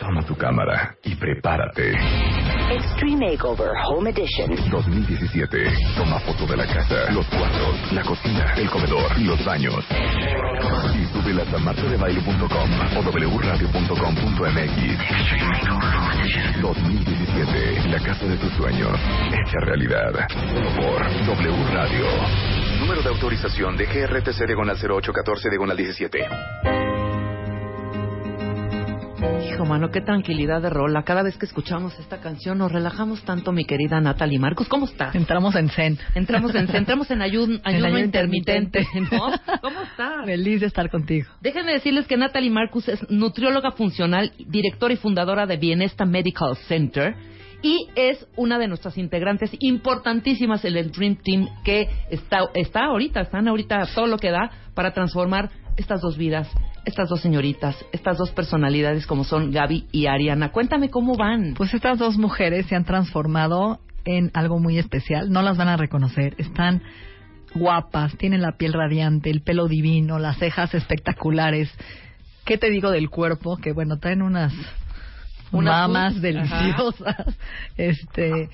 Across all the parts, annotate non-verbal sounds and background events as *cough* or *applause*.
Toma tu cámara y prepárate. Extreme Makeover Home Edition. 2017. Toma foto de la casa, los cuartos, la cocina, el comedor y los baños. Y súbelas a martadebaile.com o wradio.com.mx. 2017. La casa de tus sueños. Hecha realidad. Solo por W Radio. Número de autorización de GRTC Diagonal 0814 Diagonal 17. Hijo, mano, qué tranquilidad de rola. Cada vez que escuchamos esta canción nos relajamos tanto, mi querida Natalie Marcos. ¿Cómo estás? Entramos en zen. Entramos en, entramos en ayun- *laughs* ayuno, ayuno intermitente, intermitente. ¿no? ¿Cómo estás? Feliz de estar contigo. Déjenme decirles que Natalie Marcus es nutrióloga funcional, directora y fundadora de Bienesta Medical Center y es una de nuestras integrantes importantísimas en el Dream Team que está, está ahorita, están ahorita todo lo que da para transformar estas dos vidas, estas dos señoritas, estas dos personalidades como son Gaby y Ariana. Cuéntame cómo van. Pues estas dos mujeres se han transformado en algo muy especial. No las van a reconocer. Están guapas, tienen la piel radiante, el pelo divino, las cejas espectaculares. ¿Qué te digo del cuerpo? Que bueno, traen unas Unas mamas deliciosas. *laughs* Este,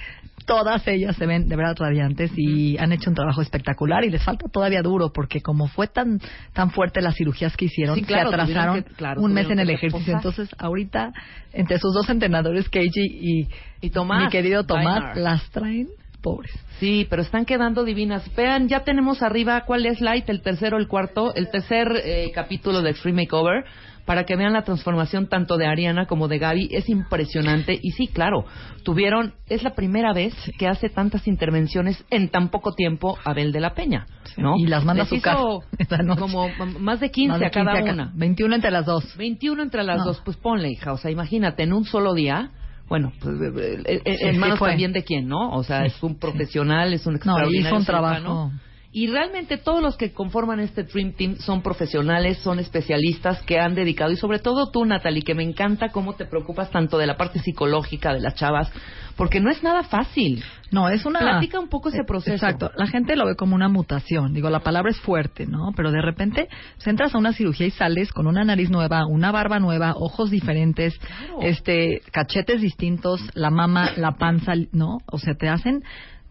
todas ellas se ven de verdad radiantes y han hecho un trabajo espectacular y les falta todavía duro porque como fue tan tan fuerte las cirugías que hicieron, Sí, claro, se atrasaron tuvieron que- claro, un mes en el ejercicio. Entonces, ahorita entre sus dos entrenadores, Keiji y, Y Tomás mi querido Tomás, las traen pobres. Sí, pero están quedando divinas. Vean, ya tenemos arriba cuál es Light, el tercero, el cuarto, el tercer eh, capítulo de Extreme Makeover, para que vean la transformación tanto de Ariana como de Gaby. Es impresionante. Y sí, claro, tuvieron, es la primera vez que hace tantas intervenciones en tan poco tiempo Abel de la Peña, ¿no? Y las manda a Les su hizo casa. *laughs* Como más de 15 Más de a cada 15 una. 21 entre las dos. 21 entre las No. dos, pues ponle, hija. O sea, imagínate, en un solo día. Bueno, pues eh, eh, Sí, también de quién, ¿no? O sea, es un profesional, es un No, extraordinario hizo un trabajo. Y realmente todos los que conforman este Dream Team son profesionales, son especialistas que han dedicado, y sobre todo tú, Natalie, que me encanta cómo te preocupas tanto de la parte psicológica de las chavas, porque no es nada fácil. No, es una... Platica un poco ese Eh, proceso. Exacto. La gente lo ve como una mutación. Digo, la palabra es fuerte, ¿no? Pero de repente entras a una cirugía y sales con una nariz nueva, una barba nueva, ojos diferentes, Claro. este, cachetes distintos, la mama, la panza, ¿no? O sea, te hacen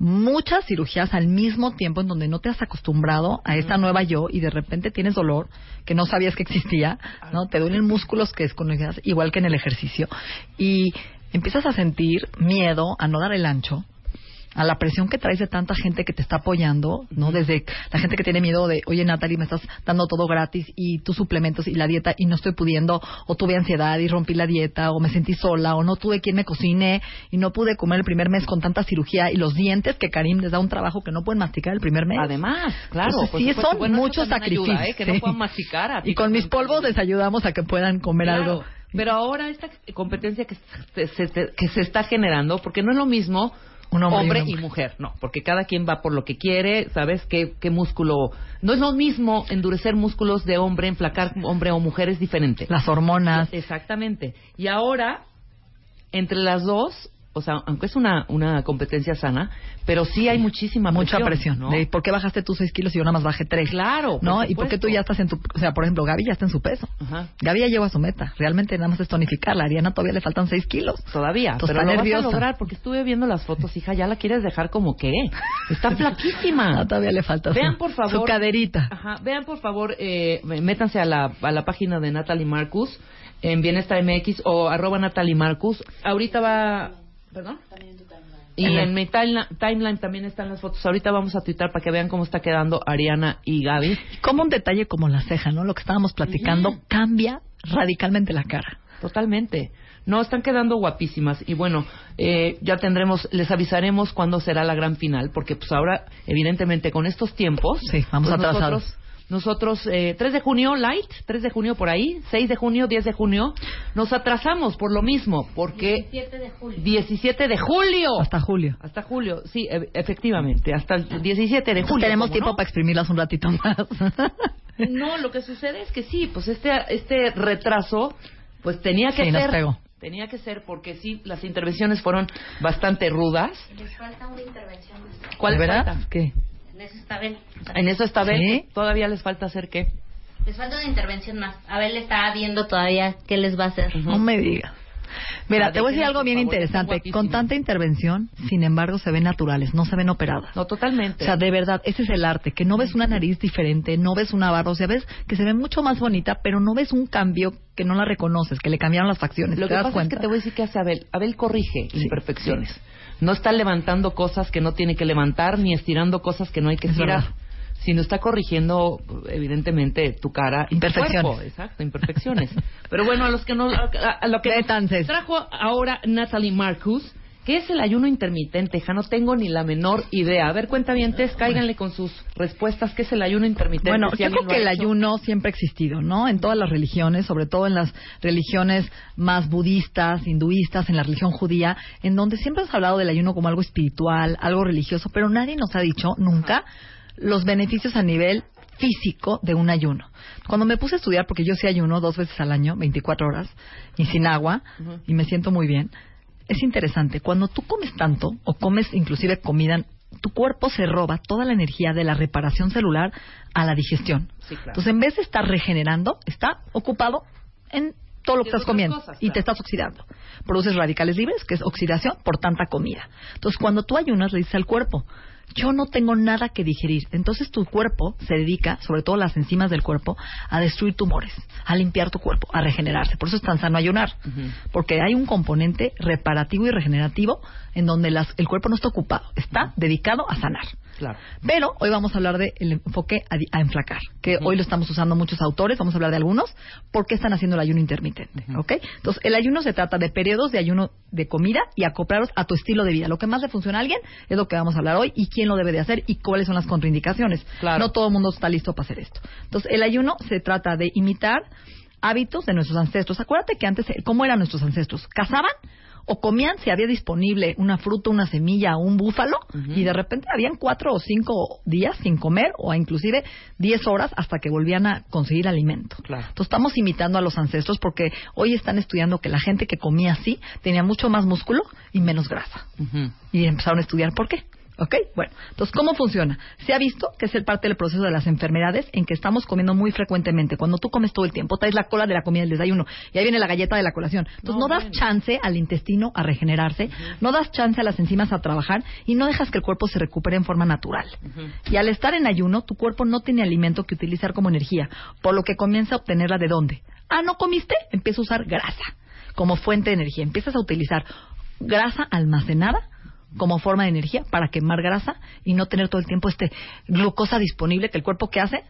muchas cirugías al mismo tiempo en donde no te has acostumbrado a esta nueva yo y de repente tienes dolor que no sabías que existía, ¿no? Te duelen músculos que desconocías, igual que en el ejercicio y empiezas a sentir miedo a no dar el ancho a la presión que traes de tanta gente que te está apoyando, ¿no? Desde la gente que tiene miedo de, oye Natalie, me estás dando todo gratis y tus suplementos y la dieta y no estoy pudiendo, o tuve ansiedad y rompí la dieta, o me sentí sola, o no tuve quien me cocine y no pude comer el primer mes con tanta cirugía y los dientes que Karim les da un trabajo que no pueden masticar el primer mes. Además, claro. Entonces, sí, son Bueno, muchos sacrificios. ayuda, ¿eh? Que no sí. puedan masticar. a ti Y con mis polvos les ayudamos a que puedan comer Claro, algo. Pero ahora esta competencia que se, se- que se está generando, porque no es lo mismo Un hombre y una y mujer, no, porque cada quien va por lo que quiere, ¿sabes? ¿Qué, qué músculo? No es lo mismo endurecer músculos de hombre, enflacar hombre o mujer, es diferente. Las hormonas. Exactamente. Y ahora, entre las dos, o sea, aunque es una, una competencia sana, pero sí hay muchísima Mucha presión. presión. ¿no? De, ¿Por qué bajaste tú 6 kilos y yo nada más bajé 3? Claro, por ¿No? ¿Y por qué tú ya estás en tu... O sea, por ejemplo, Gaby ya está en su peso. Ajá. Gaby ya llegó a su meta. Realmente nada más es tonificarla. A Ariana todavía le faltan 6 kilos. Todavía, Entonces, pero está lo nerviosa. vas a lograr porque estuve viendo las fotos, hija, ya la quieres dejar como que está *laughs* flaquísima. Ah, todavía le falta Vean su, por favor su caderita. Ajá, vean por favor, eh, métanse a la, a la página de Natalie Marcus en Bienestar MX o arroba Natalie Marcus. Ahorita va, perdón. Y En mi timeline, timeline también están las fotos. Ahorita vamos a tuitar para que vean cómo está quedando Ariana y Gaby. Como un detalle como la ceja, ¿no? Lo que estábamos platicando cambia radicalmente la cara. Totalmente. No, están quedando guapísimas. Y bueno, eh, ya tendremos, les avisaremos cuándo será la gran final, porque pues ahora, evidentemente, con estos tiempos. Sí, vamos pues atrasados. Nosotros, nosotros eh, 3 de junio, light, 3 de junio por ahí, 6 de junio, 10 de junio, nos atrasamos por lo mismo, porque 17 de julio. 17 de julio. Hasta julio. Hasta julio, sí, e- efectivamente, hasta el 17 de julio. Tenemos ¿cómo tiempo no? para exprimirlas un ratito más. *laughs* No, lo que sucede es que sí, pues este, este retraso, pues tenía que Sí, nos ser. pegó. Tenía que ser porque sí, las intervenciones fueron bastante rudas. Les falta una intervención. ¿Cuál ¿De verdad? falta? ¿Qué? En eso está bien. En eso está ¿Sí? bien. Todavía les falta hacer qué? Les falta una intervención más. Abel está viendo todavía qué les va a hacer. No me digas. Mira, te voy a decir algo bien favor, interesante. Con tanta intervención, sin embargo, se ven naturales, no se ven operadas. No, totalmente. O sea, de verdad, ese es el arte, que no ves una nariz diferente, no ves una barba, o sea, ves que se ve mucho más bonita, pero no ves un cambio que no la reconoces, que le cambiaron las facciones. Lo ¿Te que das pasa cuenta? es que te voy a decir que hace Abel. Abel corrige imperfecciones. No está levantando cosas que no tiene que levantar, ni estirando cosas que no hay que Es estirar. verdad. Sino está corrigiendo, evidentemente, tu cara y tu cuerpo. Exacto, imperfecciones. Pero bueno, a los que no... A, a lo que trajo ahora Natalie Marcus, ¿qué es el ayuno intermitente? Ja, no tengo ni la menor idea. A ver, cuenta bien, cáiganle con sus respuestas. ¿Qué es el ayuno intermitente? Bueno, Si yo creo que el ayuno siempre ha existido, ¿no? En todas las religiones, sobre todo en las religiones más budistas, hinduistas, en la religión judía, en donde siempre has hablado del ayuno como algo espiritual, algo religioso, pero nadie nos ha dicho nunca los beneficios a nivel físico de un ayuno. Cuando me puse a estudiar, porque yo sí ayuno dos veces al año, 24 horas, y sin agua, y me siento muy bien, es interesante. Cuando tú comes tanto, o comes inclusive comida, tu cuerpo se roba toda la energía de la reparación celular a la digestión. Sí, claro. Entonces, en vez de estar regenerando, está ocupado en todo lo que estás comiendo cosas, y claro. te estás oxidando. Produces radicales libres, que es oxidación por tanta comida. Entonces, cuando tú ayunas, le dices al cuerpo, yo no tengo nada que digerir. Entonces, tu cuerpo se dedica, sobre todo las enzimas del cuerpo, a destruir tumores, a limpiar tu cuerpo, a regenerarse. Por eso es tan sano ayunar. Porque hay un componente reparativo y regenerativo en donde las- el cuerpo no está ocupado, está dedicado a sanar. Claro. Pero hoy vamos a hablar del enfoque a, enflacar, que hoy lo estamos usando muchos autores, vamos a hablar de algunos, por qué están haciendo el ayuno intermitente, ¿ok? Entonces, el ayuno se trata de periodos de ayuno de comida y acoplarlos a tu estilo de vida. Lo que más le funciona a alguien es lo que vamos a hablar hoy y quién lo debe de hacer y cuáles son las contraindicaciones. Claro. No todo el mundo está listo para hacer esto. Entonces, el ayuno se trata de imitar hábitos de nuestros ancestros. Acuérdate que antes, ¿cómo eran nuestros ancestros? ¿Cazaban? O comían si había disponible una fruta, una semilla o un búfalo y de repente habían cuatro o cinco días sin comer o inclusive diez horas hasta que volvían a conseguir alimento. Claro. Entonces estamos imitando a los ancestros porque hoy están estudiando que la gente que comía así tenía mucho más músculo y menos grasa. Y empezaron a estudiar por qué. ¿Ok? Bueno, entonces, ¿cómo funciona? Se ha visto que es el parte del proceso de las enfermedades en que estamos comiendo muy frecuentemente. Cuando tú comes todo el tiempo, traes la cola de la comida del desayuno y ahí viene la galleta de la colación. Entonces, no, No, das bueno. chance al intestino a regenerarse, no das chance a las enzimas a trabajar y no dejas que el cuerpo se recupere en forma natural. Y al estar en ayuno, tu cuerpo no tiene alimento que utilizar como energía, por lo que comienza a obtenerla de dónde. Ah, ¿no comiste? Empieza a usar grasa como fuente de energía. Empiezas a utilizar grasa almacenada como forma de energía para quemar grasa y no tener todo el tiempo este glucosa disponible que el cuerpo que hace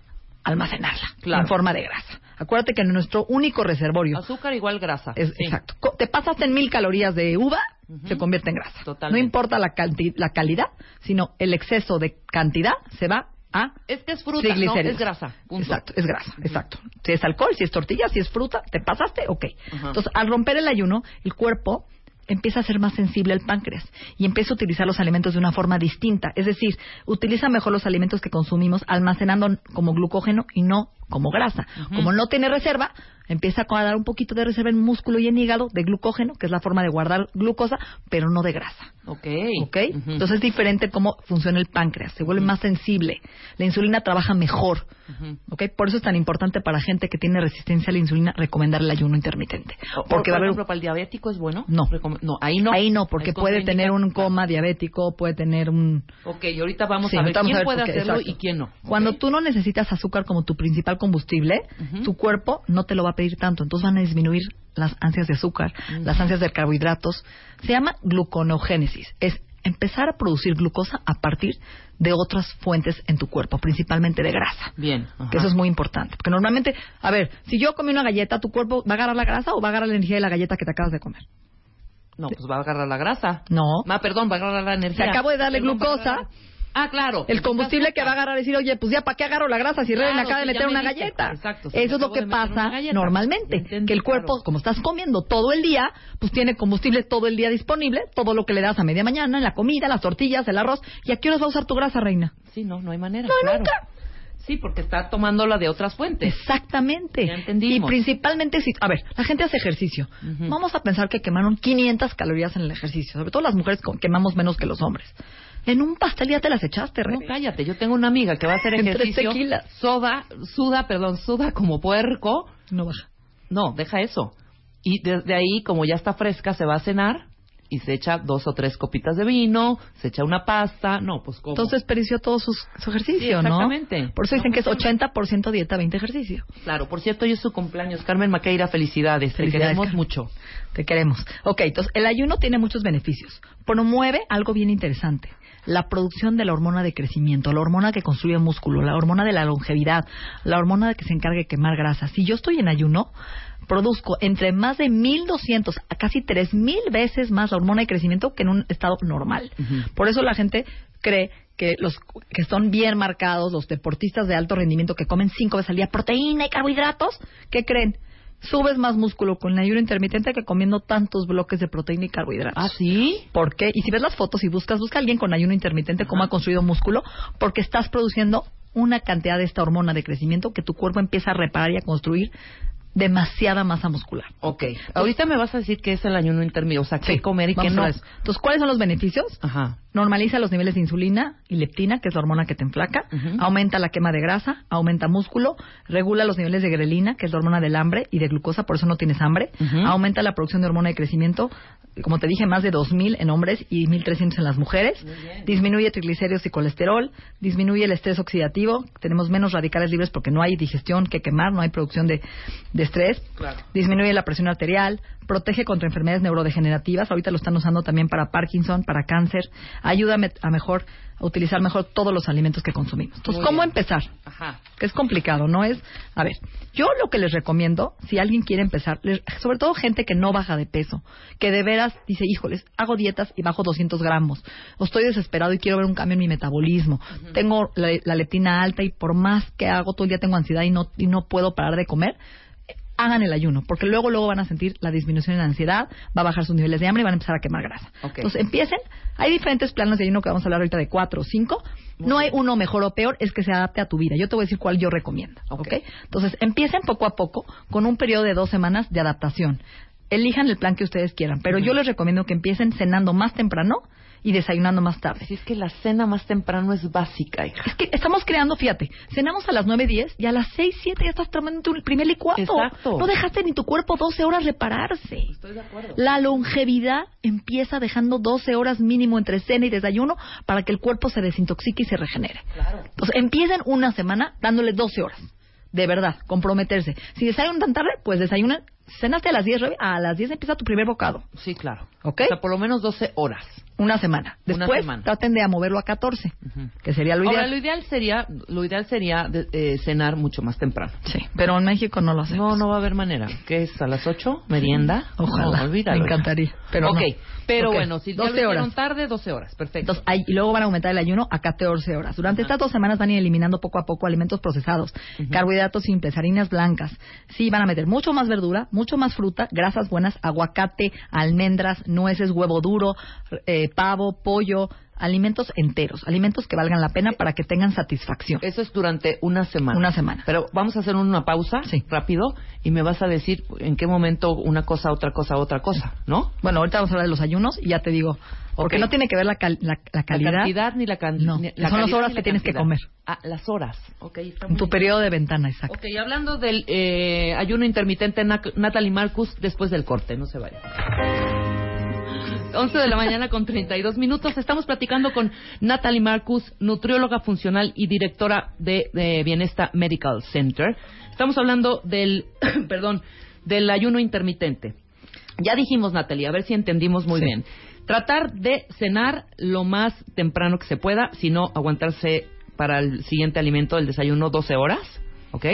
almacenarla Claro. en forma de grasa. Acuérdate que nuestro único reservorio Azúcar igual grasa. es Sí. exacto. Te pasaste en mil calorías de uva, se convierte en grasa. Totalmente. No importa la, la calidad, sino el exceso de cantidad se va a Es que es fruta, no, es grasa. Punto. Exacto, es grasa, exacto. Si es alcohol, si es tortilla, si es fruta, te pasaste, ok. Entonces, al romper el ayuno, el cuerpo empieza a ser más sensible al páncreas y empieza a utilizar los alimentos de una forma distinta. Es decir, utiliza mejor los alimentos que consumimos almacenando como glucógeno y no como grasa. Como no tiene reserva, empieza a dar un poquito de reserva en músculo y en hígado de glucógeno, que es la forma de guardar glucosa, pero no de grasa. Ok. ¿Ok? Ujú. Entonces es diferente cómo funciona el páncreas, se vuelve más sensible, la insulina trabaja mejor. Ujú. ¿Ok? Por eso es tan importante para gente que tiene resistencia a la insulina recomendar el ayuno intermitente. Porque por va a haber ejemplo, para el diabético es bueno. No. Recom- no, ahí no. ahí no, porque Ahí puede tener un coma diabético, puede tener un Ok, y ahorita vamos Sí, a ver vamos quién a ver puede por hacerlo exacto. y quién no. Cuando tú no necesitas azúcar como tu principal combustible, tu cuerpo no te lo va a pedir tanto. Entonces van a disminuir las ansias de azúcar, las ansias de carbohidratos. Se llama gluconogénesis. Es empezar a producir glucosa a partir de otras fuentes en tu cuerpo, principalmente de grasa. Bien. ajá. Que eso es muy importante. Porque normalmente, a ver, si yo comí una galleta, ¿tu cuerpo va a agarrar la grasa o va a agarrar la energía de la galleta que te acabas de comer? No, pues va a agarrar la grasa. No. Ah, perdón, va a agarrar la energía. Te acabo de darle Perdón, glucosa. Ah, claro. El combustible que va a agarrar es decir, oye, pues ya, ¿para qué agarro la grasa si Claro, Rey me acaba de meter me una galleta? Exacto, Eso es lo que pasa normalmente. Entendí, que el cuerpo, claro. como estás comiendo todo el día, pues tiene combustible todo el día disponible, todo lo que le das a media mañana, en la comida, las tortillas, el arroz. ¿Y a qué horas va a usar tu grasa, reina? Sí, no, no hay manera. No, claro. nunca. Sí, porque está tomándola de otras fuentes. Exactamente. Ya entendimos. Y principalmente si, a ver, la gente hace ejercicio. Vamos a pensar que quemaron 500 calorías en el ejercicio. Sobre todo las mujeres quemamos menos que los hombres. En un pastel ya te las echaste, No, Rebe. cállate. Yo tengo una amiga que va a hacer ejercicio. Soda, suda, perdón, suda como puerco. No baja. No, deja eso. Y desde ahí, como ya está fresca, se va a cenar y se echa dos o tres copitas de vino, se echa una pasta. No, pues como. Entonces desperdició todo sus- su, ejercicio, Sí, exactamente. ¿no? Por eso dicen No que es funciona. 80% dieta, 20 ejercicio. Claro, por cierto, hoy es su cumpleaños. Carmen Maqueira, felicidades. Felicidades, Te queremos Carmen. mucho. Te queremos. Ok, entonces el ayuno tiene muchos beneficios. Promueve algo bien interesante. La producción de la hormona de crecimiento, la hormona que construye músculo, la hormona de la longevidad, la hormona que se encarga de quemar grasa. Si yo estoy en ayuno, produzco entre más de 1200 a casi 3000 veces más la hormona de crecimiento que en un estado normal. Por eso la gente cree que los que son bien marcados, los deportistas de alto rendimiento que comen cinco veces al día proteína y carbohidratos, ¿qué creen? Subes más músculo con el ayuno intermitente que comiendo tantos bloques de proteína y carbohidratos. ¿Ah, sí? ¿Por qué? Y si ves las fotos y buscas, busca a alguien con ayuno intermitente cómo ha construido músculo, porque estás produciendo una cantidad de esta hormona de crecimiento que tu cuerpo empieza a reparar y a construir demasiada masa muscular. Ok. Ahorita me vas a decir que es el ayuno intermedio. O sea, qué comer y qué no. Entonces, ¿cuáles son los beneficios? Ajá. Normaliza los niveles de insulina y leptina, que es la hormona que te enflaca, aumenta la quema de grasa, aumenta músculo, regula los niveles de grelina, que es la hormona del hambre y de glucosa, por eso no tienes hambre, aumenta la producción de hormona de crecimiento, como te dije, más de 2000 en hombres y 1300 en las mujeres, disminuye triglicéridos y colesterol, disminuye el estrés oxidativo, tenemos menos radicales libres porque no hay digestión que quemar, no hay producción de, de estrés, Claro. disminuye la presión arterial, protege contra enfermedades neurodegenerativas, ahorita lo están usando también para Parkinson, para cáncer, ayuda a me- a mejor a utilizar mejor todos los alimentos que consumimos. Entonces, Muy ¿cómo bien. empezar? Ajá. Que es complicado, no es, a ver, yo lo que les recomiendo, si alguien quiere empezar, les- sobre todo gente que no baja de peso, que de veras dice, híjoles, hago dietas y bajo 200 gramos, o estoy desesperado y quiero ver un cambio en mi metabolismo, tengo la, la leptina alta y por más que hago todo el día tengo ansiedad y no, y no puedo parar de comer, hagan el ayuno, porque luego luego van a sentir la disminución en la ansiedad, va a bajar sus niveles de hambre y van a empezar a quemar grasa. Ok. Entonces empiecen, hay diferentes planes de ayuno que vamos a hablar ahorita de cuatro o cinco, no hay uno mejor o peor, es que se adapte a tu vida. Yo te voy a decir cuál yo recomiendo, ¿ok? Ok. Entonces empiecen poco a poco con un periodo de dos semanas de adaptación. Elijan el plan que ustedes quieran, pero yo les recomiendo que empiecen cenando más temprano y desayunando más tarde. Si es que la cena más temprano es básica, hija. Es que estamos creando, fíjate, cenamos a las 9, 10 y a las 6, 7 ya estás tomando tu primer licuado. Exacto. No dejaste ni tu cuerpo 12 horas repararse. Estoy de acuerdo. La longevidad empieza dejando 12 horas mínimo entre cena y desayuno para que el cuerpo se desintoxique y se regenere. Claro. Entonces, empiecen una semana dándole 12 horas. De verdad, comprometerse. Si desayunan tan tarde, pues desayunan. Cenaste a las 10, Rebe, a las 10 empieza tu primer bocado. Sí, claro. ¿Ok? O sea, por lo menos 12 horas. Una semana. Una Después, semana. traten de a moverlo a 14, Ujú. que sería lo Ahora, ideal. lo ideal sería, lo ideal sería de- eh, cenar mucho más temprano. Sí, pero en México no lo hacemos. No, no va a haber manera. ¿Qué es? ¿A las 8? ¿Merienda? Ojalá. No. Me encantaría, pero ok, no. pero bueno, si ya 12 lo horas. tarde, 12 horas. Perfecto. Entonces, y luego van a aumentar el ayuno a 14 horas. Durante estas dos semanas van a ir eliminando poco a poco alimentos procesados, carbohidratos simples, harinas blancas. Sí, van a meter mucho más verdura, mucho más fruta, grasas buenas, aguacate, almendras, nueces, huevo duro, eh, pavo, pollo, alimentos enteros, alimentos que valgan la pena para que tengan satisfacción. Eso es durante una semana. Una semana. Pero vamos a hacer una pausa Sí. rápido y me vas a decir en qué momento una cosa, otra cosa, otra cosa, ¿no? Bueno, ahorita vamos a hablar de los ayunos y ya te digo, porque no tiene que ver la, cal- la- la calidad, La cantidad ni la can- No, son la las horas que tienes que cantidad. comer. Ah, las horas. Ok, está muy tu bien. periodo de ventana, exacto. Ok, hablando del eh, ayuno intermitente, Natalie Marcus, después del corte, no se vaya. 11 de la mañana con 32 minutos. Estamos platicando con Natalie Marcus, nutrióloga funcional y directora de, de Bienesta Medical Center. Estamos hablando del, *clears throat* perdón, del ayuno intermitente. Ya dijimos, Natalie, a ver si entendimos muy Sí. bien. Tratar de cenar lo más temprano que se pueda, si no aguantarse para el siguiente alimento, el desayuno, 12 horas, ¿ok?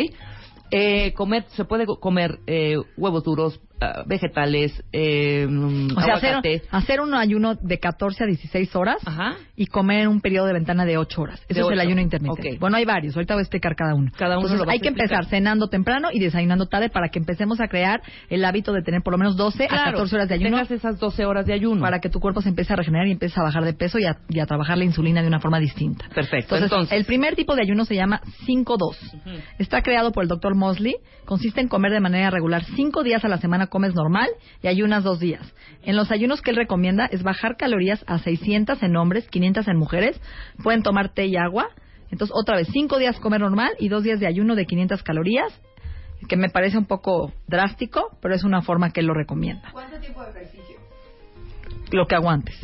Eh, comer, se puede co- comer eh, huevos duros, ah, vegetales, eh, O sea, hacer, hacer un ayuno de 14 a 16 horas Ajá. y comer un periodo de ventana de 8 horas. Eso De es el ayuno intermitente. Ok. Bueno, hay varios. Ahorita voy a explicar cada uno. Cada uno Entonces, hay a que explicar. empezar cenando temprano y desayunando tarde para que empecemos a crear el hábito de tener por lo menos 12 a Claro, 14 horas de ayuno Tengas esas 12 horas de ayuno. para que tu cuerpo se empiece a regenerar y empiece a bajar de peso y a, y a trabajar la insulina de una forma distinta. Perfecto. Entonces, Entonces, el primer tipo de ayuno se llama 5-2. Está creado por el doctor Mosley. Consiste en comer de manera regular 5 días a la semana comes normal y ayunas dos días. En los ayunos que él recomienda es bajar calorías a 600 en hombres, 500 en mujeres. Pueden tomar té y agua. Entonces, otra vez, cinco días comer normal y dos días de ayuno de 500 calorías, que me parece un poco drástico, pero es una forma que él lo recomienda. ¿Cuánto tiempo de ejercicio? Lo que aguantes.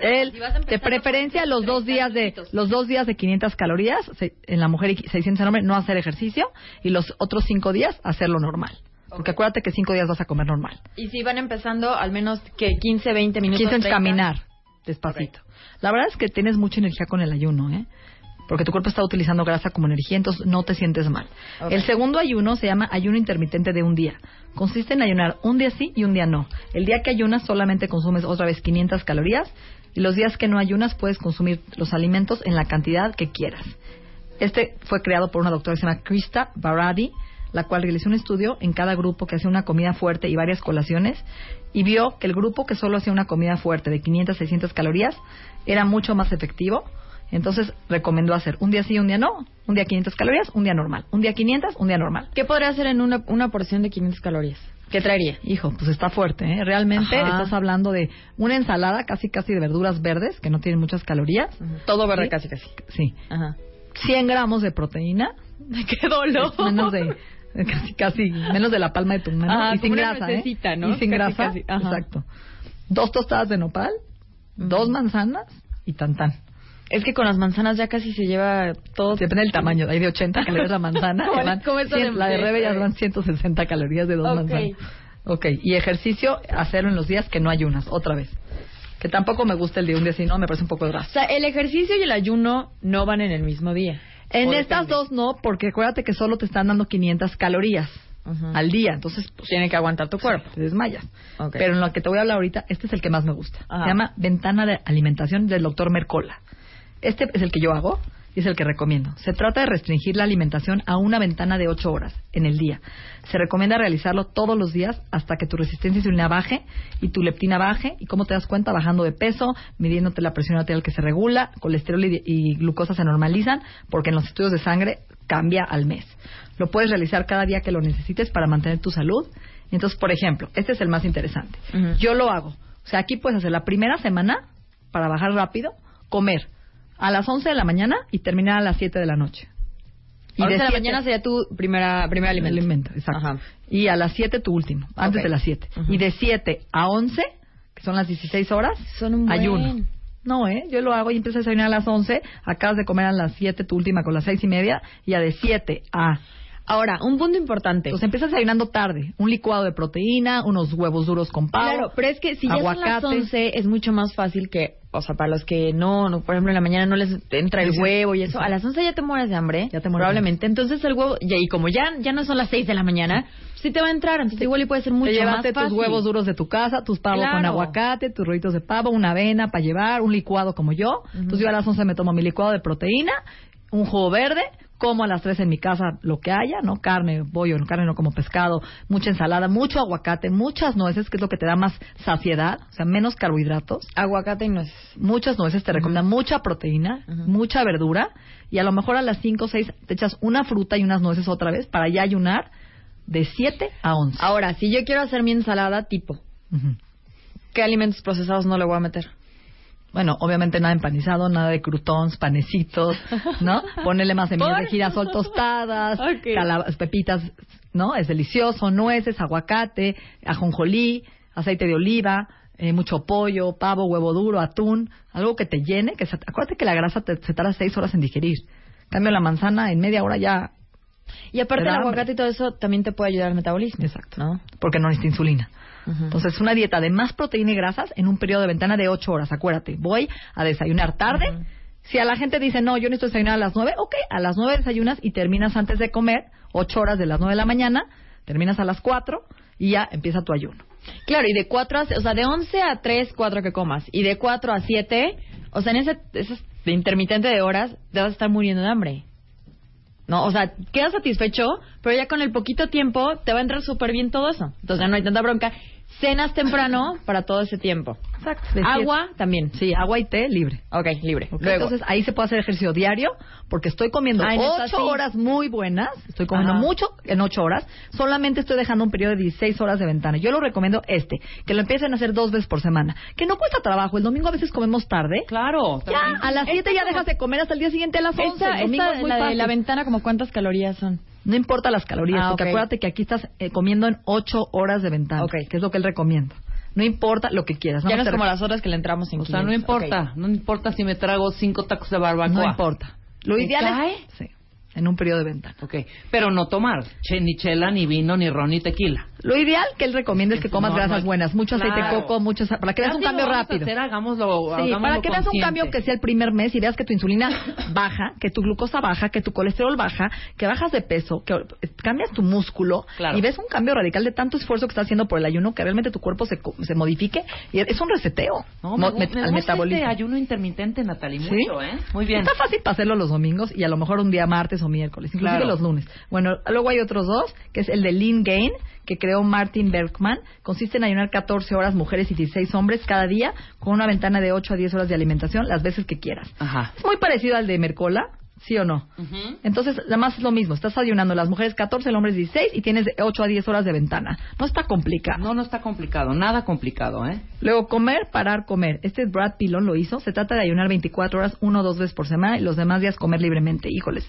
Él, si a empezar de preferencia, los dos 30 días de los dos días de 500 calorías en la mujer y 600 en hombre, no hacer ejercicio y los otros cinco días hacerlo normal. Porque acuérdate que cinco días vas a comer normal. Y si van empezando, al menos que 15, 20 minutos. 15 es 30. caminar despacito. La verdad es que tienes mucha energía con el ayuno, ¿eh? Porque tu cuerpo está utilizando grasa como energía, entonces no te sientes mal. El segundo ayuno se llama ayuno intermitente de un día. Consiste en ayunar un día sí y un día no. El día que ayunas solamente consumes otra vez 500 calorías y los días que no ayunas puedes consumir los alimentos en la cantidad que quieras. Este fue creado por una doctora que se llama Krista Baradi, la cual realizó un estudio en cada grupo que hacía una comida fuerte y varias colaciones y vio que el grupo que solo hacía una comida fuerte de 500 600 calorías era mucho más efectivo. Entonces recomendó hacer un día sí un día no. Un día 500 calorías, un día normal. Un día 500, un día normal. ¿Qué podría hacer en una, una porción de 500 calorías? ¿Qué traería? Hijo, pues está fuerte, ¿eh? Realmente Ajá. estás hablando de una ensalada casi casi de verduras verdes que no tienen muchas calorías. Todo verde Sí. casi casi. Sí. Ajá. 100 gramos de proteína. *laughs* ¡Qué dolor! Es menos de *laughs* casi casi menos de la palma de tu mano Ajá, y sin grasa, ¿eh? ¿no? Y sin Casi, grasa. Exacto. Dos tostadas de nopal, dos manzanas y tan tan. Es que con las manzanas ya casi se lleva todo. Depende del tamaño. Hay de 80 que le des la manzana. ¿Cómo- van cómo eso cien- de- la de Rebe ya van 160 calorías de dos manzanas. Ok. Y ejercicio, hacerlo en los días que no ayunas. Otra vez. Que tampoco me gusta el de un día, si no, me parece un poco O drástico. sea, el ejercicio y el ayuno no van en el mismo día. En ¿O estas depende? dos no, porque acuérdate que solo te están dando 500 calorías al día. Entonces, pues, Tiene que aguantar tu cuerpo. te desmayas. Pero en lo que te voy a hablar ahorita, este es el que más me gusta. Ajá. Se llama Ventana de Alimentación del doctor Mercola. Este es el que yo hago y es el que recomiendo. Se trata de restringir la alimentación a una ventana de 8 horas en el día. Se recomienda realizarlo todos los días hasta que tu resistencia insulina baje y tu leptina baje. ¿Y cómo te das cuenta? Bajando de peso, midiéndote la presión arterial que se regula, colesterol y, y glucosa se normalizan, porque en los estudios de sangre cambia al mes. Lo puedes realizar cada día que lo necesites para mantener tu salud. Entonces, por ejemplo, este es el más interesante. Yo lo hago. O sea, aquí puedes hacer la primera semana para bajar rápido, comer a las 11 de la mañana y terminar a las 7 de la noche. Y de la siete- mañana sería tu primera, primer alimento. alimento, exacto. Ajá. Y a las 7 tu último, antes Ok. de las 7. Ujú. Y de 7 a 11, que son las 16 horas, Son un buen. ayuno. No, ¿eh? Yo lo hago y empiezo a desayunar a las 11, acabas de comer a las 7 tu última con las 6 y media, y a de 7 a... Ahora, un punto importante. Entonces empiezas desayunando tarde, un licuado de proteína, unos huevos duros con pavo. Claro, pero es que si ya son las aguacate. 11 es mucho más fácil que, o sea, para los que no, no, por ejemplo, en la mañana no les entra el huevo y eso, a las 11 ya te mueres de hambre, Ya te mueres probablemente. Entonces el huevo, y, y como ya ya no son las 6 de la mañana, sí te va a entrar, entonces igual y puede ser mucho te más fácil. tus huevos duros de tu casa, tus pavos con Claro. aguacate, tus rollitos de pavo, una avena para llevar, un licuado como yo. Entonces yo a las 11 me tomo mi licuado de proteína, un jugo verde, como a las 3 en mi casa lo que haya, ¿no? Carne, pollo, no carne no como pescado, mucha ensalada, mucho aguacate, muchas nueces, que es lo que te da más saciedad, o sea, menos carbohidratos. Aguacate y nueces. Muchas nueces te recomiendan mucha proteína, mucha verdura y a lo mejor a las 5 o 6 te echas una fruta y unas nueces otra vez para ya ayunar de 7 a 11. Ahora, si yo quiero hacer mi ensalada tipo. ¿qué alimentos procesados no le voy a meter? Bueno, obviamente nada empanizado, nada de croutons, panecitos, ¿no? *laughs* Ponerle más semillas ¿Por? de girasol tostadas, Ok. calab- pepitas, ¿no? Es delicioso, nueces, aguacate, ajonjolí, aceite de oliva, eh, mucho pollo, pavo, huevo duro, atún, algo que te llene, que se- acuérdate que la grasa te, se tarda seis horas en digerir. En cambio la manzana en media hora ya, Y aparte Te el aguacate y todo eso también te puede ayudar al metabolismo. exacto, ¿no? porque no necesita insulina. Entonces, una dieta de más proteína y grasas en un periodo de ventana de 8 horas. Acuérdate, voy a desayunar tarde. Ujú. Si a la gente dice, no, yo necesito desayunar a las 9, ok, a las 9 desayunas y terminas antes de comer, 8 horas de las 9 de la mañana, terminas a las 4 y ya empieza tu ayuno. Claro, y de 4 a, o sea, de 11 a 3, 4 que comas. Y de 4 a 7, o sea, en ese, ese intermitente de horas, te vas a estar muriendo de hambre. ¿No? O sea, quedas satisfecho, pero ya con el poquito tiempo te va a entrar súper bien todo eso. Entonces ya no hay tanta bronca. Cenas temprano para todo ese tiempo. Exacto. Agua también. Sí, agua y té libre. Ok, libre. Luego. Entonces ahí se puede hacer ejercicio diario porque estoy comiendo Ay, ocho sí. horas muy buenas, estoy comiendo Ajá. mucho en ocho horas, solamente estoy dejando un periodo de 16 horas de ventana. Yo lo recomiendo este, que lo empiecen a hacer dos veces por semana, que no cuesta trabajo, el domingo a veces comemos tarde. Claro. Ya, a las 7 ya dejas de comer hasta el día siguiente a las 11. Esta, el domingo esta, es muy la de fácil. la ventana, como cuántas calorías son. No importa las calorías, Ah, porque acuérdate que aquí estás eh, comiendo en ocho horas de ventana, Ok. que es lo que él recomienda. No importa lo que quieras. Ya no es como las horas que le entramos sin O sea, no 500. importa. No importa si me trago cinco tacos de barbacoa. No importa. Lo ¿Te ideal cae? es... Sí, en un periodo de ventana. Ok. Pero no tomar che- ni chela, ni vino, ni ron, ni tequila. Lo ideal que él recomienda es que comas No, grasas no. buenas, mucho aceite de coco, mucho para que veas un cambio rápido. hacer, hagámoslo, Sí, hagámoslo para que veas un cambio que sea el primer mes y veas que tu insulina *laughs* baja, que tu glucosa baja, que tu colesterol baja, que bajas de peso, que cambias tu músculo Claro. y ves un cambio radical de tanto esfuerzo que estás haciendo por el ayuno que realmente tu cuerpo se, se modifique y es un reseteo No, me, met- me al gusta metabolismo. este ayuno intermitente, Natalie, ¿Sí? mucho, ¿eh? Muy bien. Está fácil para hacerlo los domingos y a lo mejor un día martes o miércoles, inclusive Claro. los lunes. Bueno, luego hay otros dos, que es el de Lean Gain, que creó Martin Bergman. Consiste en ayunar 14 horas mujeres y 16 hombres cada día con una ventana de 8 a 10 horas de alimentación las veces que quieras. Ajá. Es muy parecido al de Mercola, ¿sí o no? Ujú. Entonces, además es lo mismo. Estás ayunando las mujeres 14, los hombres 16 y tienes de 8 a 10 horas de ventana. No está complicado. No, no está complicado, nada complicado, ¿eh? Luego, comer, parar, comer. Este Brad Pilon lo hizo. Se trata de ayunar 24 horas, uno o dos veces por semana, y los demás días comer libremente. Híjoles,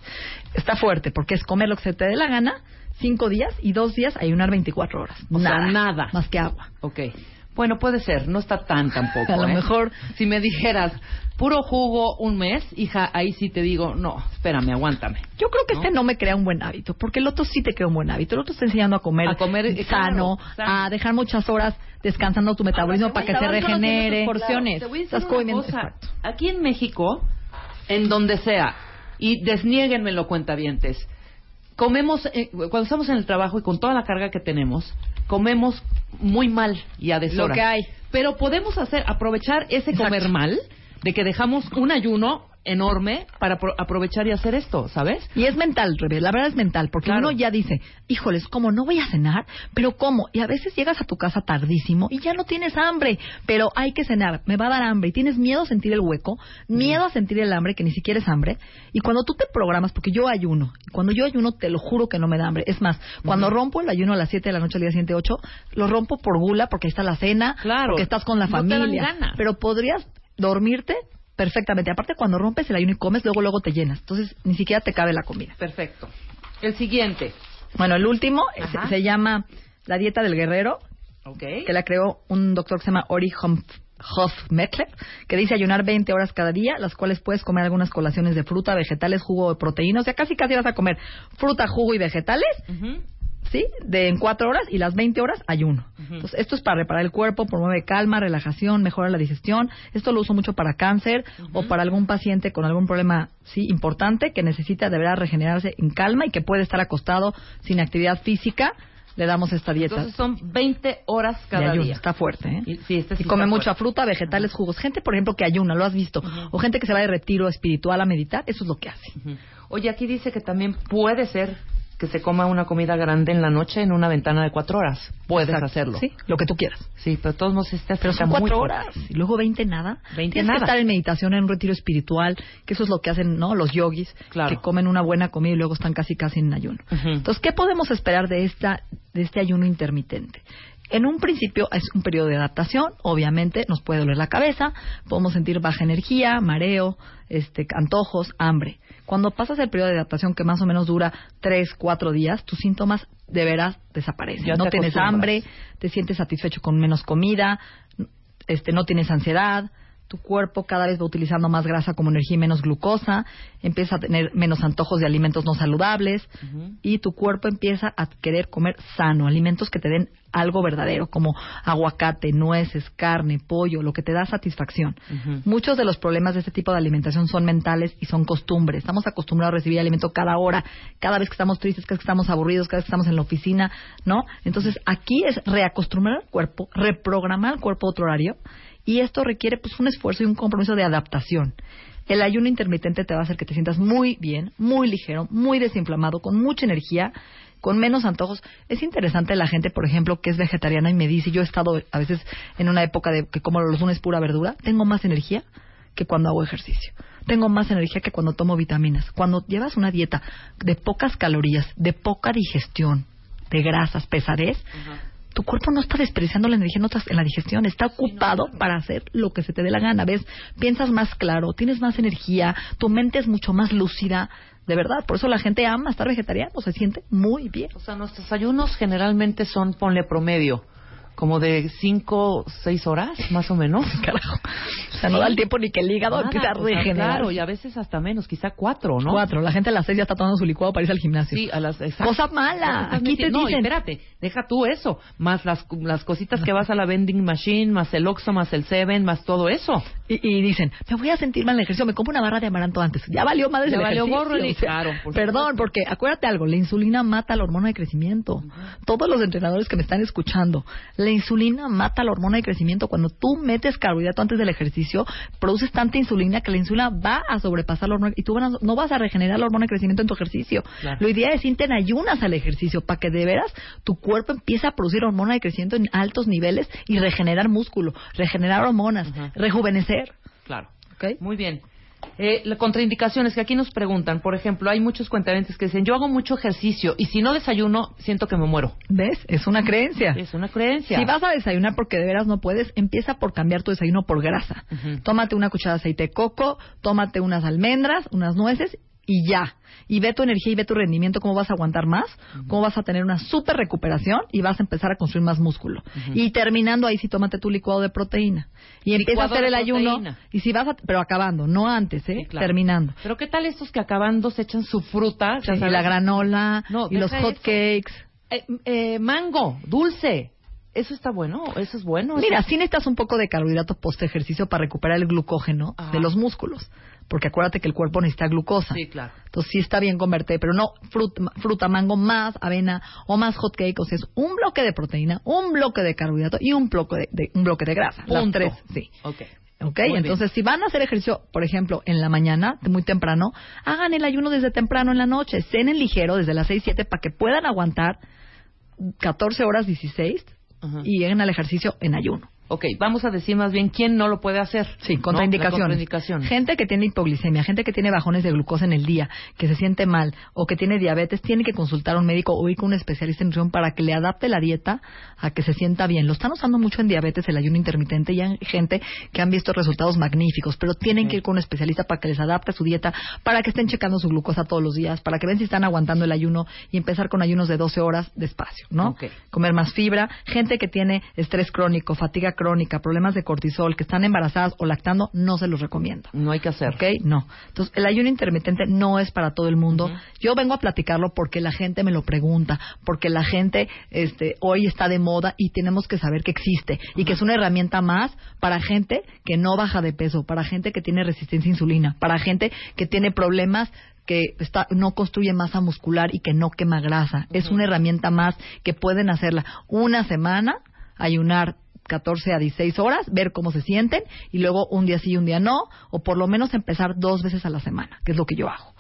está fuerte, porque es comer lo que se te dé la gana, cinco días, y dos días ayunar 24 horas. O sea, nada. Más que agua. Ok. Bueno, puede ser, no está tan tampoco. *laughs* A lo ¿eh? mejor- Si me dijeras, puro jugo un mes, hija, ahí sí te digo, no, espérame, aguántame. Yo creo que ¿No? este no me crea un buen hábito, porque el otro sí te crea un buen hábito. El otro está enseñando a comer, A comer, eh, sano, claro, sano. a dejar muchas horas descansando tu metabolismo Ahora, para que te se regenere. tus porciones. Te voy a decir Estás una comiendo-. Aquí en México, en donde sea, y desniéguenmelo cuentavientes, comemos, eh, cuando estamos en el trabajo y con toda la carga que tenemos, comemos muy mal y a deshora. Lo que hay. Pero podemos hacer, aprovechar ese Exacto. comer mal, de que dejamos un ayuno enorme para apro- aprovechar y hacer esto, ¿sabes? Y es mental, Rebe, la verdad es mental, porque Claro. uno ya dice, híjoles, como no voy a cenar, pero ¿cómo? Y a veces llegas a tu casa tardísimo y ya no tienes hambre, pero hay que cenar, me va a dar hambre, y tienes miedo a sentir el hueco, miedo a sentir el hambre, que ni siquiera es hambre, y cuando tú te programas, porque yo ayuno, y cuando yo ayuno te lo juro que no me da hambre, es más, cuando rompo el ayuno a las 7 de la noche al día siguiente 8, lo rompo por gula, porque ahí está la cena, Claro. porque estás con la No familia, pero podrías dormirte perfectamente. Aparte, cuando rompes el ayuno y comes, luego luego te llenas. Entonces, ni siquiera te cabe la comida. Perfecto. El siguiente. Bueno, el último eh, se, se llama La dieta del guerrero, ¿Ok? que la creó un doctor que se llama Ori Hofmeckler, que dice ayunar 20 horas cada día, las cuales puedes comer algunas colaciones de fruta, vegetales, jugo de proteína. O sea, casi casi vas a comer fruta, jugo y vegetales, Ujú. ¿Sí? De en 4 horas y las 20 horas ayuno. Ujú. Entonces, esto es para reparar el cuerpo, promueve calma, relajación, mejora la digestión. Esto lo uso mucho para cáncer o para algún paciente con algún problema, sí, importante que necesita de verdad regenerarse en calma y que puede estar acostado sin actividad física. Le damos esta dieta Entonces son 20 horas de cada ayuno. día. Está fuerte, ¿eh? Y- sí, este sí y come mucha fruta, vegetales, jugos. Gente, por ejemplo, que ayuna, lo has visto. O gente que se va de retiro espiritual a meditar, eso es lo que hace. Oye, aquí dice que también puede ser que se coma una comida grande en la noche en una ventana de cuatro horas. Puedes Exacto. hacerlo. Sí, lo que tú quieras. Sí, pero todos modos este Pero está son cuatro horas y luego 20 nada. 20 Tienes nada. que estar en meditación, en un retiro espiritual, que eso es lo que hacen no los yogis, Claro. que comen una buena comida y luego están casi casi en ayuno. Entonces, ¿qué podemos esperar de esta de este ayuno intermitente? En un principio es un periodo de adaptación, obviamente nos puede doler la cabeza, podemos sentir baja energía, mareo, este, antojos, hambre. Cuando pasas el periodo de adaptación que más o menos dura tres, cuatro días, tus síntomas de veras desaparecen. Ya no te tienes hambre, te sientes satisfecho con menos comida, este, no tienes ansiedad, tu cuerpo cada vez va utilizando más grasa como energía y menos glucosa, empieza a tener menos antojos de alimentos no saludables y tu cuerpo empieza a querer comer sano, alimentos que te den algo verdadero, como aguacate, nueces, carne, pollo, lo que te da satisfacción. Muchos de los problemas de este tipo de alimentación son mentales y son costumbres. Estamos acostumbrados a recibir alimento cada hora, cada vez que estamos tristes, cada vez que estamos aburridos, cada vez que estamos en la oficina, ¿no? Entonces, aquí es reacostumbrar al cuerpo, reprogramar al cuerpo a otro horario y esto requiere pues un esfuerzo y un compromiso de adaptación. El ayuno intermitente te va a hacer que te sientas muy bien, muy ligero, muy desinflamado, con mucha energía con menos antojos. Es interesante la gente, por ejemplo, que es vegetariana y me dice, yo he estado a veces en una época de que como los lunes pura verdura, tengo más energía que cuando hago ejercicio. Tengo más energía que cuando tomo vitaminas. Cuando llevas una dieta de pocas calorías, de poca digestión, de grasas, pesadez, tu cuerpo no está desperdiciando la energía en la digestión, está ocupado para hacer lo que se te dé la gana. ¿Ves? Piensas más claro, tienes más energía, tu mente es mucho más lúcida. De verdad, por eso la gente ama estar vegetariano, se siente muy bien. O sea, nuestros ayunos generalmente son, ponle promedio, como de 5, 6 horas, más o menos. *laughs* Carajo. O sea, no da el tiempo ni que el hígado Nada, empiece a regenerar. Claro, y a veces hasta menos, quizá 4, ¿no? Cuatro. La gente a las seis ya está tomando su licuado para irse al gimnasio. Sí, a las exacto. Cosa mala. Aquí te metiendo- No, dicen. espérate, deja tú eso, más las, las cositas que vas a la vending machine, más el Oxxo, más el Seven, más todo eso. Y, y dicen, me voy a sentir mal en el ejercicio, me compro una barra de amaranto antes. Ya valió madre Ya el valió ejercicio. gorro sea, claro, por Perdón, porque acuérdate algo, la insulina mata la hormona de crecimiento. Todos los entrenadores que me están escuchando, la insulina mata la hormona de crecimiento. Cuando tú metes carbohidrato antes del ejercicio, produces tanta insulina que la insulina va a sobrepasar la hormona y tú van a- no vas a regenerar la hormona de crecimiento en tu ejercicio. Claro. Lo ideal es irte en ayunas al ejercicio para que de veras tu cuerpo empiece a producir hormona de crecimiento en altos niveles y regenerar músculo, regenerar hormonas, rejuvenecer. Claro. ¿ok? Muy bien. Eh, las contraindicaciones que aquí nos preguntan, por ejemplo, hay muchos cuentavientes que dicen, yo hago mucho ejercicio y si no desayuno, siento que me muero. ¿Ves? Es una creencia. Es una creencia. Si vas a desayunar porque de veras no puedes, empieza por cambiar tu desayuno por grasa. Ujú. Tómate una cucharada de aceite de coco, tómate unas almendras, unas nueces y ya. Y ve tu energía y ve tu rendimiento, cómo vas a aguantar más, cómo vas a tener una super recuperación y vas a empezar a construir más músculo. Y terminando ahí sí tómate tu licuado de proteína. Y empieza a hacer el ayuno. proteína. Y si vas a, pero acabando, no antes, ¿eh? Sí, claro. Terminando. Pero ¿qué tal estos que acabando se echan su fruta? ya y la granola, No, y los hot eso. cakes. Eh, eh, mango, dulce. ¿Eso está bueno? ¿Eso es bueno? Mira, ¿Eso- sí necesitas un poco de carbohidrato post ejercicio para recuperar el glucógeno Ajá. de los músculos. Porque acuérdate que el cuerpo necesita glucosa. Sí, claro. Entonces sí está bien convertir, pero no fruta, fruta, mango más avena o más hot cake. O sea, es un bloque de proteína, un bloque de carbohidrato y un bloque de, de- un bloque de grasa. Las Punto. tres, sí. Ok. ¿Ok? Muy bien. Entonces, si van a hacer ejercicio, por ejemplo, en la mañana, muy temprano, hagan el ayuno desde temprano en la noche. Cenen ligero desde las 6, 7 para que puedan aguantar 14 horas 16 Ajá. y lleguen al ejercicio en ayuno. Ok, vamos a decir más bien quién no lo puede hacer. Sí, ¿no? contraindicaciones. Contraindicación. Gente que tiene hipoglicemia, gente que tiene bajones de glucosa en el día, que se siente mal o que tiene diabetes, tiene que consultar a un médico o ir con un especialista en nutrición para que le adapte la dieta a que se sienta bien. Lo están usando mucho en diabetes, el ayuno intermitente, y hay gente que han visto resultados magníficos, pero tienen que ir con un especialista para que les adapte su dieta, para que estén checando su glucosa todos los días, para que vean si están aguantando el ayuno y empezar con ayunos de 12 horas despacio, ¿no? Ok. comer más fibra, gente que tiene estrés crónico, fatiga crónica, problemas de cortisol, que están embarazadas o lactando, no se los recomiendo. No hay que hacer. ¿Ok? No. Entonces, el ayuno intermitente no es para todo el mundo. Yo vengo a platicarlo porque la gente me lo pregunta, porque la gente este, hoy está de moda y tenemos que saber que existe y que es una herramienta más para gente que no baja de peso, para gente que tiene resistencia a insulina, para gente que tiene problemas que está, no construye masa muscular y que no quema grasa. Es una herramienta más que pueden hacerla una semana, ayunar 14 a 16 horas, ver cómo se sienten y luego un día sí y un día no, o por lo menos empezar dos veces a la semana, que es lo que yo hago.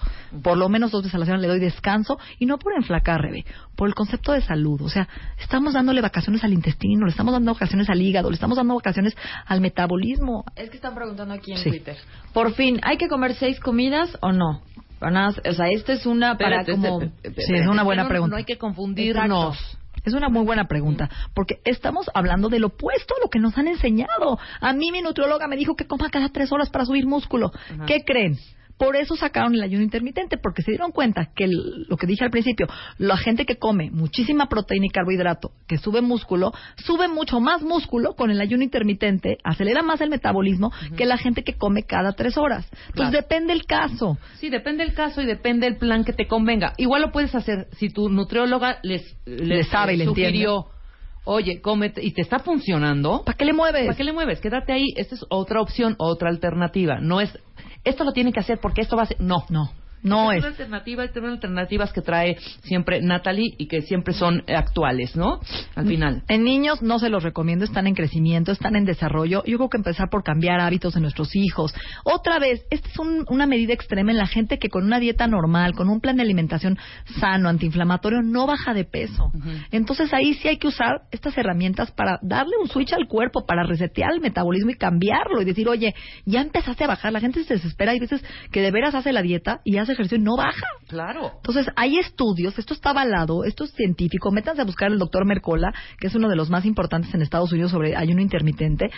Por lo menos dos veces a la semana le doy descanso y no por enflacar, Rebe, por el concepto de salud. O sea, estamos dándole vacaciones al intestino, le estamos dando vacaciones al hígado, le estamos dando vacaciones al metabolismo. Es que están preguntando aquí en Sí. Twitter. Por fin, ¿hay que comer seis comidas o no? Para nada, o sea, esta es una para Espérate, como... Sí, es una buena pregunta. No hay que confundirnos. Es una muy buena pregunta, porque estamos hablando del opuesto a lo que nos han enseñado. A mí mi nutrióloga me dijo que coma cada tres horas para subir músculo. Ajá. ¿Qué creen? Por eso sacaron el ayuno intermitente, porque se dieron cuenta que el- lo que dije al principio, la gente que come muchísima proteína y carbohidrato, que sube músculo, sube mucho más músculo con el ayuno intermitente, acelera más el metabolismo que la gente que come cada tres horas. Entonces Claro. depende el caso. Sí, depende del caso y depende del plan que te convenga. Igual lo puedes hacer si tu nutrióloga les, les Le sabe y le sugirió, oye, cómete, y te está funcionando, ¿Para qué le mueves? ¿para qué le mueves? Quédate ahí. Esta es otra opción, otra alternativa. No es, esto lo tiene que hacer porque esto va a ser. No, No. No es. una alternativa, una alternativas que trae siempre Natalie y que siempre son actuales, ¿no? Al final. En niños no se los recomiendo, están en crecimiento, están en desarrollo. Yo creo que empezar por cambiar hábitos de nuestros hijos. Otra vez, esta es un- una medida extrema en la gente que con una dieta normal, con un plan de alimentación sano, antiinflamatorio, no baja de peso. Entonces ahí sí hay que usar estas herramientas para darle un switch al cuerpo, para resetear el metabolismo y cambiarlo y decir, oye, ya empezaste a bajar. La gente se desespera. Hay veces que de veras hace la dieta y hace ejercicio y no baja. Claro. Entonces, hay estudios, esto está avalado, esto es científico. Métanse a buscar al doctor Mercola, que es uno de los más importantes en Estados Unidos sobre ayuno intermitente.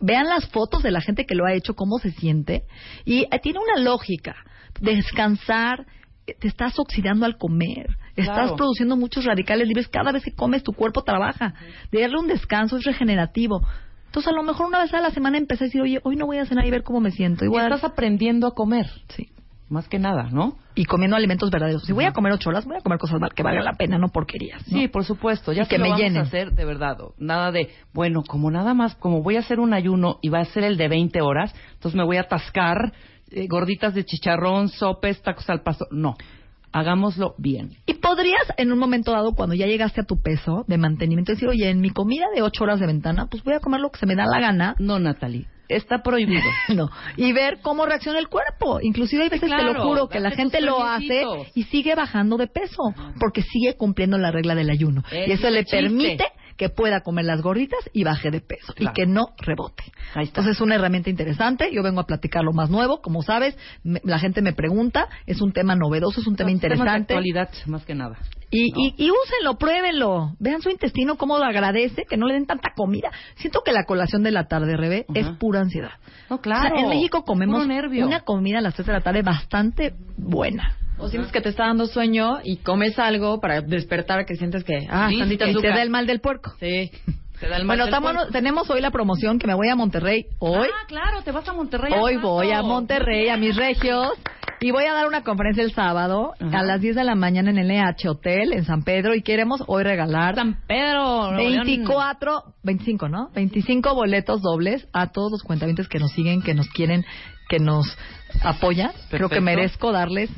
Vean las fotos de la gente que lo ha hecho, cómo se siente. Y eh, tiene una lógica. Descansar, eh, te estás oxidando al comer. Estás Claro. produciendo muchos radicales libres. Cada vez que comes, tu cuerpo trabaja. De darle un descanso es regenerativo. Entonces, a lo mejor una vez a la semana empecé a decir, oye, hoy no voy a cenar y ver cómo me siento. Y Igual, estás aprendiendo a comer, sí más que nada, ¿no? y comiendo alimentos verdaderos. Si voy a comer ocho horas, voy a comer cosas que valgan la pena, no porquerías. ¿no? Sí, por supuesto. Ya Y que lo me vamos llenen. a hacer de verdad. Nada de, bueno, como nada más, como voy a hacer un ayuno y va a ser el de 20 horas, entonces me voy a atascar eh, gorditas de chicharrón, sopes, tacos al paso. No, hagámoslo bien. Y podrías, en un momento dado, cuando ya llegaste a tu peso de mantenimiento, decir, oye, en mi comida de ocho horas de ventana, pues voy a comer lo que se me da la gana. No, Natalie, está prohibido. *laughs* No. Y ver cómo reacciona el cuerpo. Inclusive hay veces, te claro, lo juro, que la gente lo hace y sigue bajando de peso, porque sigue cumpliendo la regla del ayuno. Ese y eso es le chiste. permite que pueda comer las gorditas y baje de peso. Claro. Y que no rebote. Ahí está. Entonces es una herramienta interesante. Yo vengo a platicar lo más nuevo. Como sabes, me- la gente me pregunta. Es un tema novedoso, es un tema de interesante. actualidad, más que nada. Y, y, y úsenlo, pruébenlo. Vean su intestino cómo lo agradece, que no le den tanta comida. Siento que la colación de la tarde, Rebe, es pura ansiedad. No, claro. O sea, en México comemos una comida a las 3 de la tarde bastante buena. O sientes que te está dando sueño y comes algo para despertar que sientes que, ah, Sí, tantita que Y te da el mal del puerco. Sí. Te da el mal Bueno, del estamos- tenemos hoy la promoción que me voy a Monterrey hoy. Ah, claro, te vas a Monterrey. Hoy voy a Monterrey, a mis regios, y voy a dar una conferencia el sábado Ajá. a las 10 de la mañana en el NH Hotel en San Pedro y queremos hoy regalar San Pedro. Nuevo León. 24, 25, ¿no? 25 boletos dobles a todos los cuentavientes que nos siguen, que nos quieren, que nos apoyan. Creo que Perfecto. merezco darles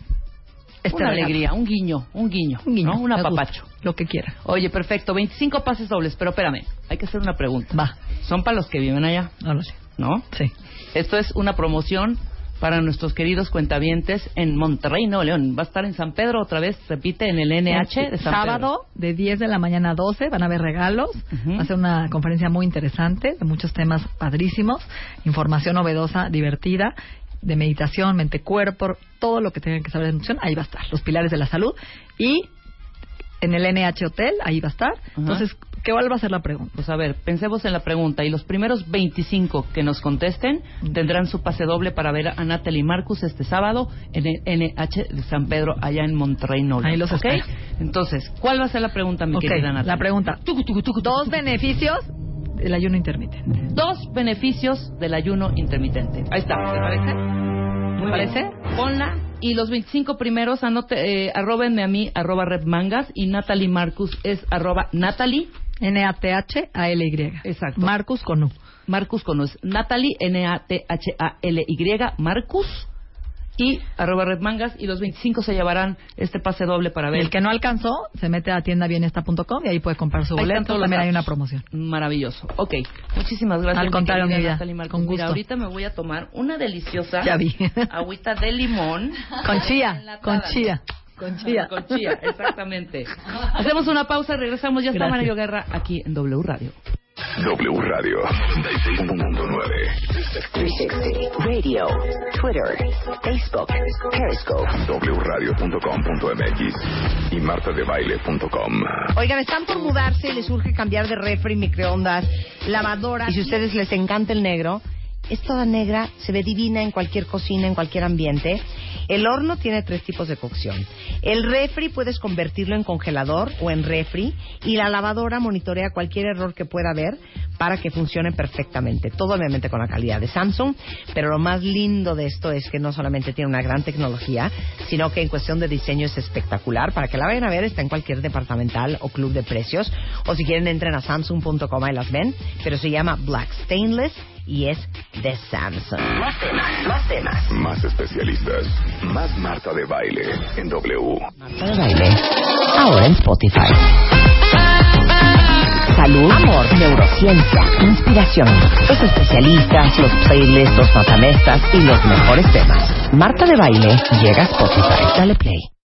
este Una regalo. alegría, un guiño, un guiño, Un guiño, ¿no? Un apapacho. Lo que quiera. Oye, perfecto, 25 pases dobles, pero espérame, hay que hacer una pregunta. Va. Son para los que viven allá, No lo sé. ¿no? Sí. Esto es una promoción para nuestros queridos cuentavientes en Monterrey, Nuevo León. Va a estar en San Pedro otra vez, repite, en el NH de San Sábado de 10 de la mañana a 12 van a haber regalos. Va a ser una conferencia muy interesante de muchos temas padrísimos, información novedosa, divertida, de meditación, mente-cuerpo, todo lo que tengan que saber de nutrición, ahí va a estar. Los pilares de la salud y en el NH Hotel, ahí va a estar. Entonces, ¿qué cuál va a ser la pregunta? Pues a ver, pensemos en la pregunta y los primeros 25 que nos contesten tendrán su pase doble para ver a Natalie Marcus este sábado en el NH de San Pedro allá en Monterrey. Ahí los ¿ok? espero. Entonces, ¿cuál va a ser la pregunta, mi querida Natalie? la pregunta. Tucu, tucu, tucu, Dos beneficios del ayuno intermitente. Dos beneficios del ayuno intermitente. Ahí está, ¿te parece? Muy parece? bien. Ponla. Y los 25 primeros, anote, eh, arróbenme a mí, arroba redmangas, y Natalie Marcus es arroba Natalie N-A-T-H-A-L-Y. Exacto. Marcus con U. Marcus con us. Natalie, N-A-T-H-A-L-Y, Marcus, y arroba redmangas, y los 25 se llevarán este pase doble para ver. El que no alcanzó, se mete a tiendabienesta.com y ahí puede comprar su boleto. También hay una promoción. Maravilloso. Ok, muchísimas gracias. Al contrario, mi vida. Con gusto. Mira, ahorita me voy a tomar una deliciosa Ya vi. agüita de limón. Con chía, *laughs* con chía. Con chía. Con chía, exactamente. Hacemos una pausa, regresamos. Ya está Gracias. Mario Guerra aquí en W Radio. W Radio 96.9. 360 Radio, Twitter, Facebook, Periscope. wradio.com.mx y martadebaile.com. Oigan, están por mudarse y les urge cambiar de refri, microondas, lavadora. Y si a ustedes les encanta el negro, es toda negra, se ve divina en cualquier cocina, en cualquier ambiente. El horno tiene tres tipos de cocción. El refri puedes convertirlo en congelador o en refri y la lavadora monitorea cualquier error que pueda haber para que funcione perfectamente. Todo obviamente con la calidad de Samsung, pero lo más lindo de esto es que no solamente tiene una gran tecnología, sino que en cuestión de diseño es espectacular. Para que la vayan a ver, está en cualquier departamental o club de precios. O si quieren, entren a samsung.com y las ven. Pero se llama Black Stainless y es de Samsung. Más temas, más temas. Más especialistas. Más Marta de Baile en W. Marta de Baile. Ahora en Spotify. Salud, amor, neurociencia, inspiración. Los especialistas, los playlists, los matamestas y los mejores temas. Marta de Baile llega a Spotify. Dale play.